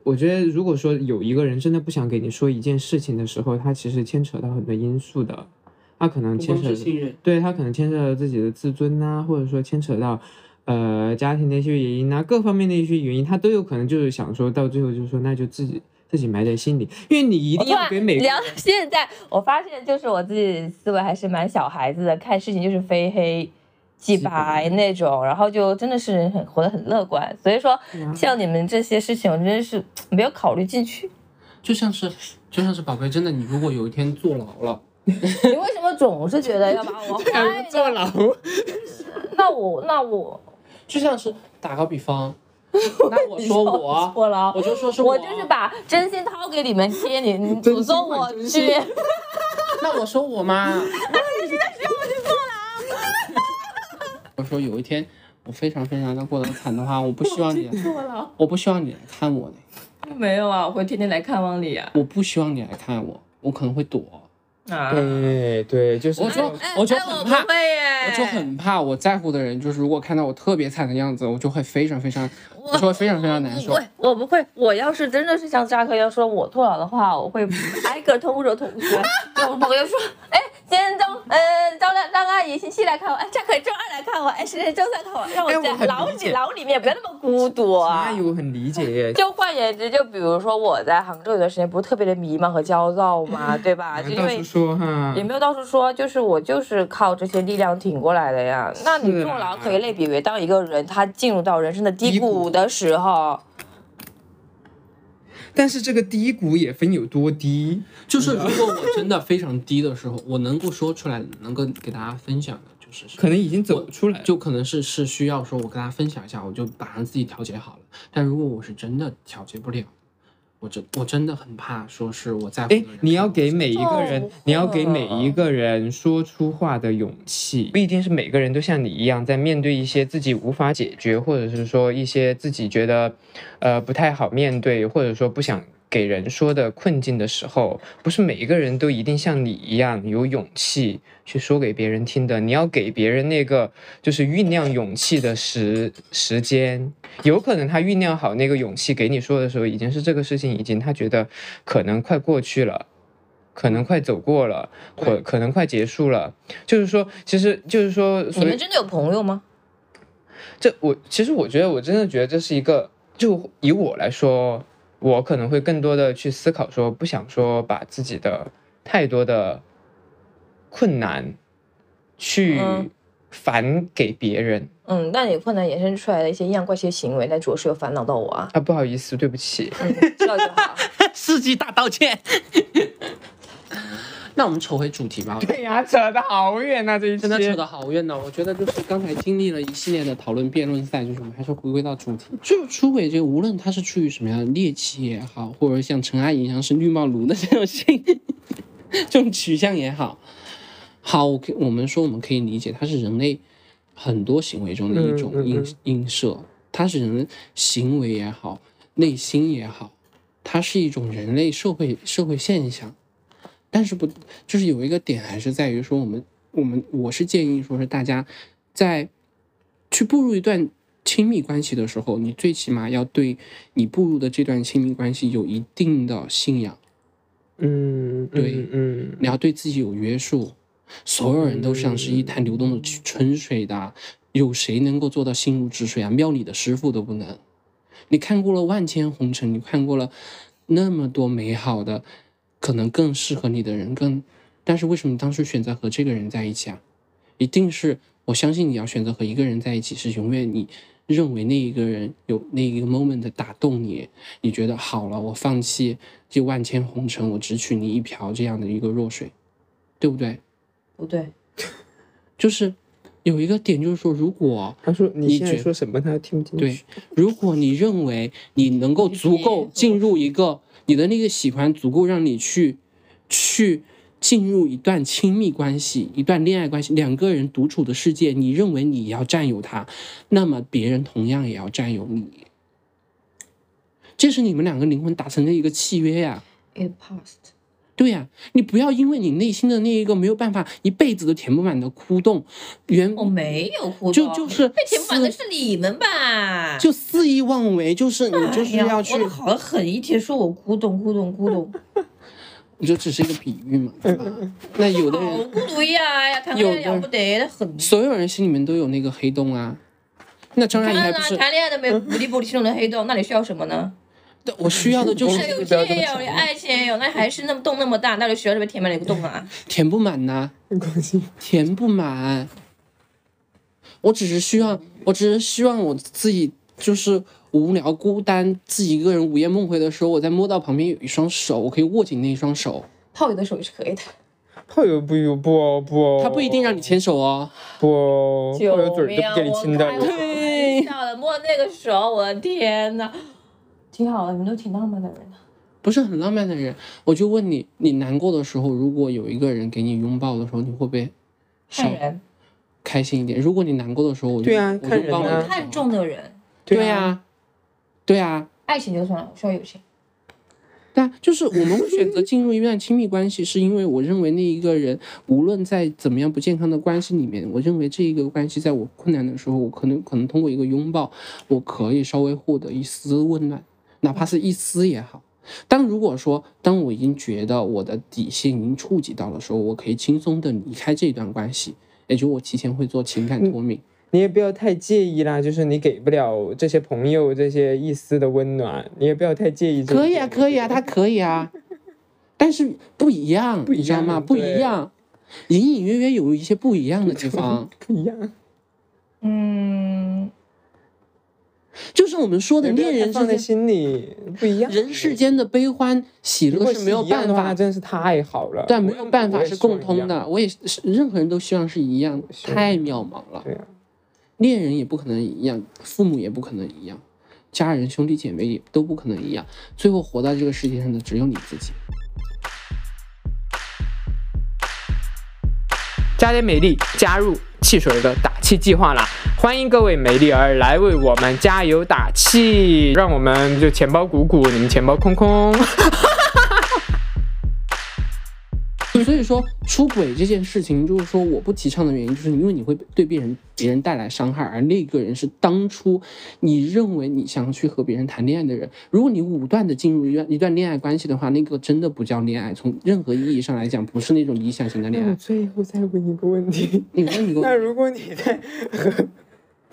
我觉得如果说有一个人真的不想给你说一件事情的时候，他其实牵扯到很多因素的，他可能牵扯信任，对他可能牵扯到自己的自尊呐、或者说牵扯到呃家庭的一些原因呐、各方面的一些原因，他都有可能就是想说到最后就是说那就自己自己埋在心里，因为你一定要给每个人到现在，我发现就是我自己思维还是蛮小孩子的，看事情就是非黑即白那种，然后就真的是很活得很乐观。所以说，像你们这些事情，我真的是没有考虑进去。就像是就像是宝贝，真的，你如果有一天坐牢了，你为什么总是觉得要把我？坐牢，那我那我 就像是打个比方，那我说我，我就说是我就是把真心掏给你们贴，你你诅咒我真去。那我说我吗？我说有一天我非常非常的过得惨的话，我不 希望你，我不希望你来看我呢，没有啊，我会天天来看望你啊。我不希望你来看我，我可能会躲，啊，对对，就是我就哎我就哎很怕不会耶，我就很怕我在乎的人，就是如果看到我特别惨的样子，我就会非常非常，我就会非常非常难受我不会。我要是真的是像扎克一样说我坐牢的话，我会挨个通知同学。就我朋友说，哎，今天周呃张亮张阿姨星期来看我，哎，扎克周二来看我，哎，谁谁周三看我，让我在牢里牢里面不要那么孤独啊那。我很理解耶。就换言之，就比如说我在杭州有段时间不是特别的迷茫和焦躁嘛，对吧？就因为也，没有到处说，就是我就是靠这些力量挺过来的呀。那你是坐牢啊可以类比为，当一个人他进入到人生的低谷的时候，但是这个低谷也分有多低。就是如果我真的非常低的时候，我能够说出来，能够给大家分享的，就是可能已经走出来，就可能是是需要说我跟大家分享一下，我就把让自己调节好了。但如果我是真的调节不了，我真我真的很怕说是我在乎哎，你要给每一个人哦，你要给每一个人说出话的勇气，不一定是每个人都像你一样，在面对一些自己无法解决，或者是说一些自己觉得，呃，不太好面对，或者说不想给人说的困境的时候，不是每一个人都一定像你一样有勇气去说给别人听的。你要给别人那个就是酝酿勇气的时时间，有可能他酝酿好那个勇气给你说的时候，已经是这个事情已经他觉得可能快过去了。可能快走过了，或对可能快结束了，就是说，其实就是说，你们真的有朋友吗？这我其实我觉得，我真的觉得这是一个，就以我来说，我可能会更多的去思考，说不想说把自己的太多的困难去嗯反给别人、嗯，那你困难衍生出来的一些阴阳怪气的行为，那着实有烦恼到我啊。啊，不好意思，对不起，嗯，知道就好。世纪大道歉。那我们扯回主题吧，对呀，扯得好远呐、这一期真的扯得好远呢。我觉得就是刚才经历了一系列的讨论辩论赛，就是我们还是回归到主题。就出轨这个，无论他是出于什么样的猎奇也好，或者像陈阿姨一样是绿帽奴的这种性这种取向也好，好，我我们说我们可以理解，它是人类很多行为中的一种映、嗯嗯嗯映射，它是人行为也好，内心也好，它是一种人类社会社会现象。但是不，就是有一个点还是在于说，我们我们我是建议说是大家在去步入一段亲密关系的时候，你最起码要对你步入的这段亲密关系有一定的信仰，嗯，对嗯嗯你要对自己有约束。所有人都像是一潭流动的春水的，有谁能够做到心如止水啊？庙里的师傅都不能。你看过了万千红尘，你看过了那么多美好的，可能更适合你的人，更，但是为什么当初选择和这个人在一起啊？一定是我相信你要选择和一个人在一起，是永远你认为那一个人有那一个 moment 打动你，你觉得好了，我放弃这万千红尘，我只取你一瓢这样的一个弱水，对不对？不对，就是有一个点，就是说，如果他说你现在说什么，他听不进对去。，如果你认为你能够足够进入一个你的那个喜欢足够让你去去进入一段亲密关系、一段恋爱关系，两个人独处的世界，你认为你要占有他，那么别人同样也要占有你。这是你们两个灵魂达成的一个契约呀、it passed。对呀、你不要因为你内心的那一个没有办法一辈子都填不满的窟洞，原我没有哭就就是被填满的是你们吧？就肆意妄为，就是你就是要去好狠，一天说我咕咚咕咚咕咚，你就只是一个比喻嘛，对吧？那有的好人，孤独呀！哎呀，谈个恋爱了不得的很。所有人心里面都有那个黑洞啊。那张阿姨还不是谈恋爱都没有无敌玻璃心中的黑洞，那你需要什么呢？但我需要的就是不要这么这也有，爱情也有，那还是那么洞那么大，到底学校里面填满了一个洞啊？填不满呐、关心填不满。我只是希望，我只是希望我自己就是无聊孤单，自己一个人午夜梦回的时候，我再摸到旁边有一双手，我可以握紧那一双手。炮友的手也是可以的。炮友不有不哦不哦，他不一定让你牵手哦。不哦，炮友嘴都不给你亲的我。开玩笑了，摸那个手，我的天呐，挺好的，你们都挺浪漫的人的。不是很浪漫的人，我就问你，你难过的时候，如果有一个人给你拥抱的时候，你会不会稍看人，开心一点？如果你难过的时候，我就对啊我看人啊就帮你看重的人，对呀、对啊、爱情就算了，我需要友情。但就是我们会选择进入一段亲密关系，是因为我认为那一个人无论在怎么样不健康的关系里面，我认为这一个关系在我困难的时候，我可能可能通过一个拥抱，我可以稍微获得一丝温暖，哪怕是一丝也好。当如果说当我已经觉得我的底线已经触及到的时候，我可以轻松的离开这段关系，也就我提前会做情感脱敏。你也不要太介意啦，就是你给不了这些朋友这些一丝的温暖，你也不要太介意可以啊，可以啊，他可以啊，但是不一样，不一你知道吗？不一样，隐隐约约有一些不一样的地方。不一样。嗯，就是我们说的恋人太放在，心里不一样。人世间的悲欢喜乐是没有办法，真是太好了。但，没有办法是。共通的。我也是，任何人都希望是一样太渺茫了。对啊，恋人也不可能一样，父母也不可能一样，家人兄弟姐妹也都不可能一样。最后活在这个世界上的只有你自己。加点美丽，加入汽水的打气计划啦！欢迎各位美丽儿来为我们加油打气，让我们就钱包鼓鼓，你们钱包空空。所以说，出轨这件事情，就是说我不提倡的原因，就是因为你会对别人别人带来伤害，而那个人是当初你认为你想去和别人谈恋爱的人。如果你武断的进入一段一段恋爱关系的话，那个真的不叫恋爱，从任何意义上来讲，不是那种理想型的恋爱。最后再问一个问题，你问你个那如果你在和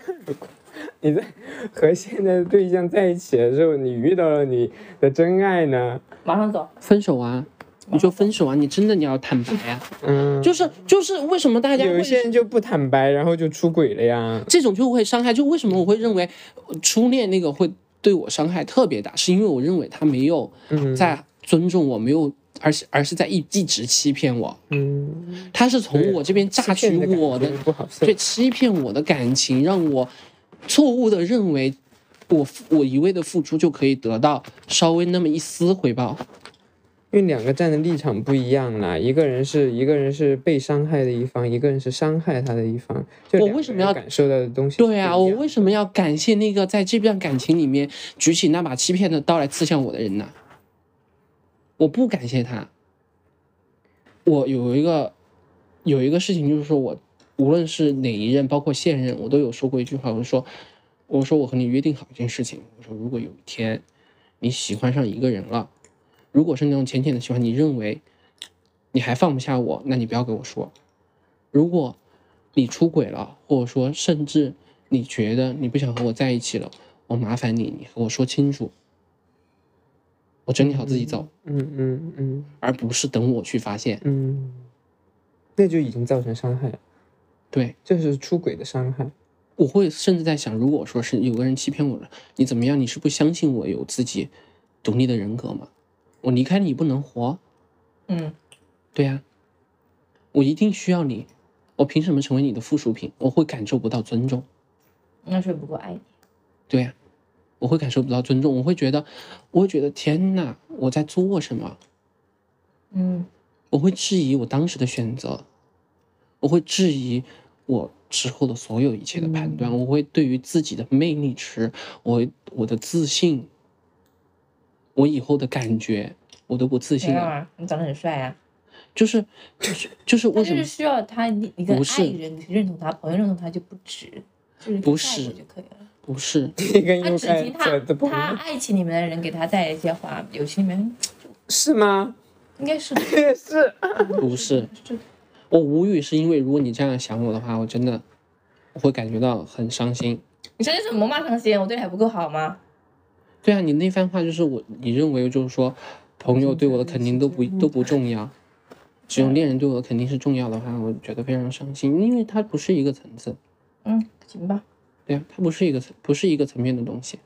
你在和现在的对象在一起的时候，你遇到了你的真爱呢？马上走。分手啊，你就分手啊，你真的你要坦白啊。嗯，就是就是为什么大家有一些人就不坦白，然后就出轨了呀。这种就会伤害。就为什么我会认为呃初恋那个会对我伤害特别大，是因为我认为他没有嗯在尊重我，没有，而是而是在一一直欺骗我。嗯，他是从我这边榨取我的对，。欺骗我的感情，让我错误的认为我付我一味的付出就可以得到稍微那么一丝回报。因为两个站的立场不一样啦，一个人是一个人是被伤害的一方，一个人是伤害他的一方。就我为什么要感受到的东西？对啊，我为什么要感谢那个在这段感情里面举起那把欺骗的刀来刺向我的人呢？我不感谢他。我有一个有一个事情，就是说我无论是哪一任，包括现任，我都有说过一句话，我说我说我和你约定好一件事情，我说如果有一天你喜欢上一个人了，如果是那种浅浅的喜欢，你认为你还放不下我，那你不要跟我说。如果你出轨了，或者说甚至你觉得你不想和我在一起了，我麻烦你，你和我说清楚，我整理好自己走，嗯嗯嗯而不是等我去发现。嗯，那就已经造成伤害了，对，这是出轨的伤害。我会甚至在想，如果说是有个人欺骗我了，你怎么样？你是不相信我有自己独立的人格吗？我离开你不能活，嗯，对呀、我一定需要你，我凭什么成为你的附属品？我会感受不到尊重。那是不够爱你。对呀、我会感受不到尊重，我会觉得，我会觉得天哪，我在做什么？嗯，我会质疑我当时的选择，我会质疑我之后的所有一切的判断，我会对于自己的魅力值，我我的自信，我以后的感觉，我都不自信了。啊，你长得很帅啊。就是就是就是他为什么就是需要他一一个爱人认同他，朋友认同他就不止，就是不在乎是就可以了。不是？他只听他他爱情里面的人给他带来一些话，友情里面 是吗？应该是 也是。不是？是我无语是因为如果你这样想我的话，我真的我会感觉到很伤心。你伤心什么嘛？伤心？我对你还不够好吗？对啊，你那番话就是我，你认为就是说，朋友对我的肯定都不都不重要，只有恋人对我的肯定是重要的话，我觉得非常伤心，因为它不是一个层次。嗯，行吧。对啊，它不是一个层，不是一个层面的东西。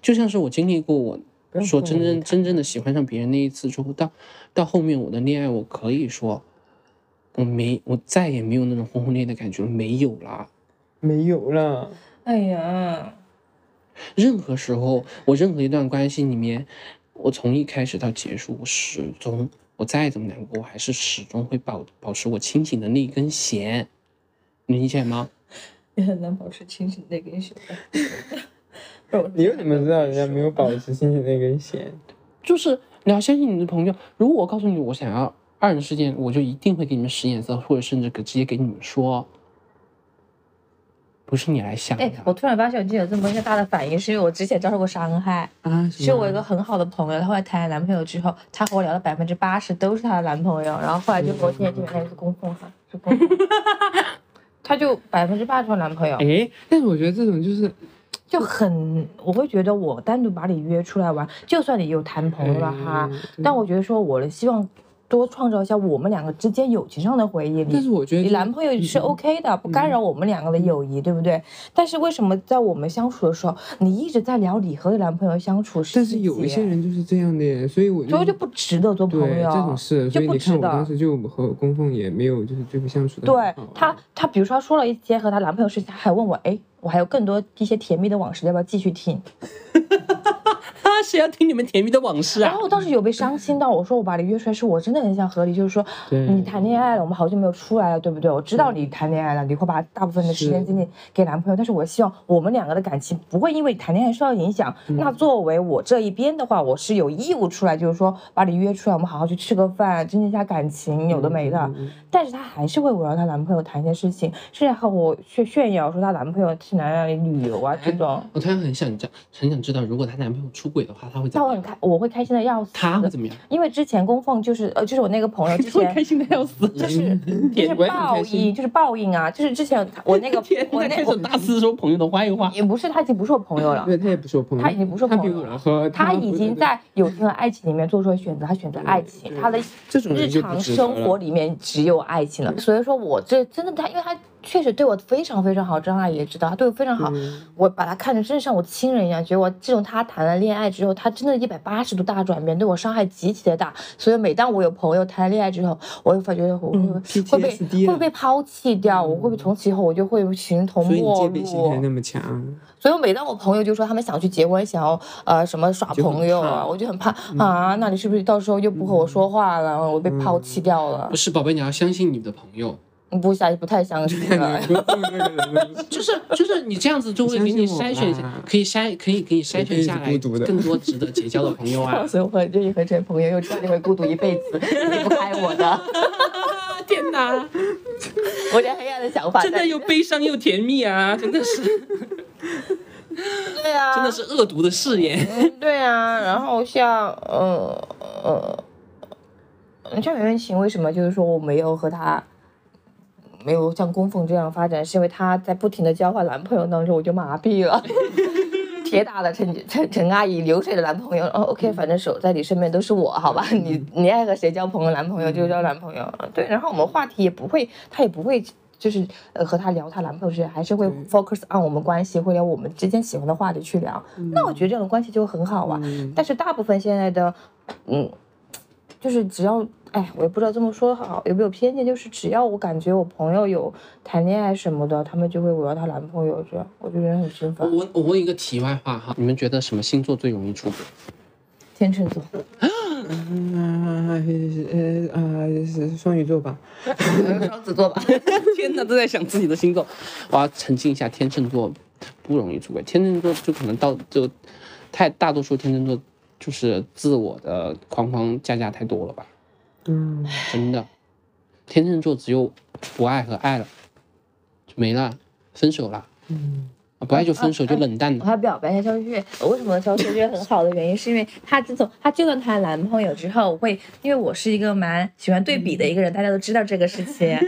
就像是我经历过我说真正说我看真正的喜欢上别人那一次之后，到到后面我的恋爱，我可以说，我没我再也没有那种轰轰烈烈的感觉了，没有了。没有了。哎呀，任何时候，我任何一段关系里面，我从一开始到结束，我始终，我再怎么难过，我还是始终会保保持我清醒的那一根弦，你理解吗？你很难保持清醒那根弦。你又怎么知道人家没有保持清醒那根弦？就是你要相信你的朋友。如果我告诉你我想要二人世界，我就一定会给你们使眼色，或者甚至给直接给你们说，不是你来想的。哎，我突然发现我今天有这么一个大的反应，是因为我之前遭受过伤害。啊，是我一个很好的朋友，她后来谈了男朋友之后，她和我聊的百分之八十都是她的男朋友，然后后来就和我今天见面那个是公凤哈，是公凤，她就百分之八十是男朋友，哎，但是我觉得这种就是就很，我会觉得我单独把你约出来玩，就算你有谈朋友了哈，但我觉得说我的希望多创造一下我们两个之间友情上的回忆。但是我觉得你男朋友是 OK 的，不干扰我们两个的友谊，对不对？但是为什么在我们相处的时候，你一直在聊你和你男朋友相处？但是有一些人就是这样的，所以我所以就不值得做朋对友。这种事，就不值所以你看我当。时就和供奉也没有就是最不相处的对他，他比如说她说了一些和她男朋友事情，她还问我，哎，我还有更多一些甜蜜的往事，要不要继续听？啊，谁要听你们甜蜜的往事啊然后？我当时有被伤心到，我说我把你约出来，是我真的很想和你，就是说你谈恋爱了，我们好久没有出来了，对不对？我知道你谈恋爱了，你会把大部分的时间精力给男朋友，但是我希望我们两个的感情不会因为谈恋爱受到影响。嗯那作为我这一边的话，我是有义务出来，就是说把你约出来，我们好好去吃个饭，增进一下感情，有的没的。嗯但是她还是会围绕她男朋友谈一些事情，甚至和我炫炫耀说她男朋友去哪哪里旅游啊这种。我突然很想知，很想知道，如果她男朋友出轨的话，她会怎么样？那我很开，我会开心的要死。她会怎么样？因为之前供奉就是呃，就是我那个朋友 之前开心的要死。就是就是报应，就是报应啊！就是之前 我那个，我那始大肆说朋友的坏话。也不是他已经不是我朋友了，对他也不是我朋友，他已经不是我朋友了 他已经在友情和爱情里面做出了选择，他选择爱情，他的这种日常生活里面只有爱情了。所以说我这真的他，因为他确实对我非常非常好，张阿姨也知道他对我非常好，嗯我把他看成真的像我亲人一样，觉得我自从他谈了恋爱之后，他真的一百八十度大转变，对我伤害极其的大。所以每当我有朋友谈了恋爱之后，我会发觉我会、嗯会被会被抛弃掉，我会不会从此以后我就会形同所以你陌戒备心还。那么强，所以我每当我朋友就说他们想去结婚，想要呃什么耍朋友啊，怕我就很怕啊，那你是不是到时候又不和我说话了，我被抛弃掉了不？是，宝贝，你要相信你的朋友。不相不太相信了。就是就是你这样子就会给你筛选一下，可以筛可以可以筛选下来更多值得结交的朋友啊！所以我很愿意和这些朋友，又知道你会孤独一辈子，离不开我的。天哪，我这黑暗的想法，真的又悲伤又甜蜜啊！真的是对啊，真的是恶毒的誓言。嗯，对啊，然后像呃呃，像袁袁琴为什么就是说我没有和他没有像供奉这样发展，是因为她在不停的交换男朋友当中，我就麻痹了。铁打的陈陈陈阿姨流水的男朋友，哦，OK，反正守在你身边都是我，好吧？你你爱和谁交朋友男朋友就交男朋友，对。然后我们话题也不会，她也不会就是呃和她聊她男朋友之间，还是会 focus on 我们关系，会聊我们之间喜欢的话题去聊。那我觉得这种关系就很好啊。但是大部分现在的，嗯，就是只要，哎，我也不知道这么说好有没有偏见，就是只要我感觉我朋友有谈恋爱什么的，他们就会围绕她男朋友这样，我就觉得很心烦。我我问一个题外话哈，你们觉得什么星座最容易出轨？天秤座，嗯，呃呃是双鱼座吧？双子座吧。天哪，都在想自己的星座。我要澄清一下，天秤座不容易出轨，天秤座就可能到就太大多数天秤座就是自我的框框架架太多了吧？嗯，真的，天秤座只有不爱和爱了，就没了，分手了。嗯，不爱就分手，就冷淡了。我还表白一下肖雪雪，我为什么肖雪雪很好的原因，是因为她自从她就算谈了男朋友之后，我会因为我是一个蛮喜欢对比的一个人，大家都知道这个事情。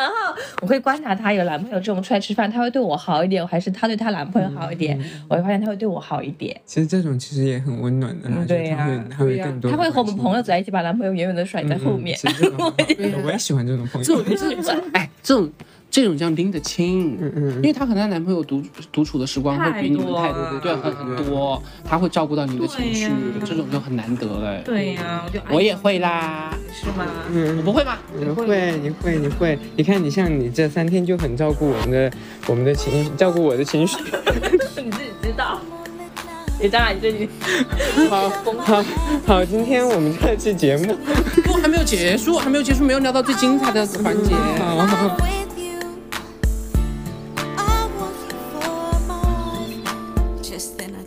然后我会观察她有男朋友之后出来吃饭，她会对我好一点，还是她对她男朋友好一点？我会发现她会对我好一点。其实这种其实也很温暖的啦，嗯对呀、她会和我们朋友走在一起，把男朋友远远的甩在后面。我也喜欢这种朋友。这种这种 哎，这种这种叫拎得清，嗯嗯因为她和她男朋友独独处的时光会比你们太多太了对很很多，她会照顾到你的情绪这种就很难得哎。对呀、我就我也会啦，是吗？嗯我嗯，不会吗？你会，你会，你会。你看，你像你这三天就很照顾我们的我们的情绪，照顾我的情绪。你自己知道。你当然这里好，好，好，今天我们这期节目，不，还没有结束，还没有结束，没有聊到最精彩的环节。好好 with escena.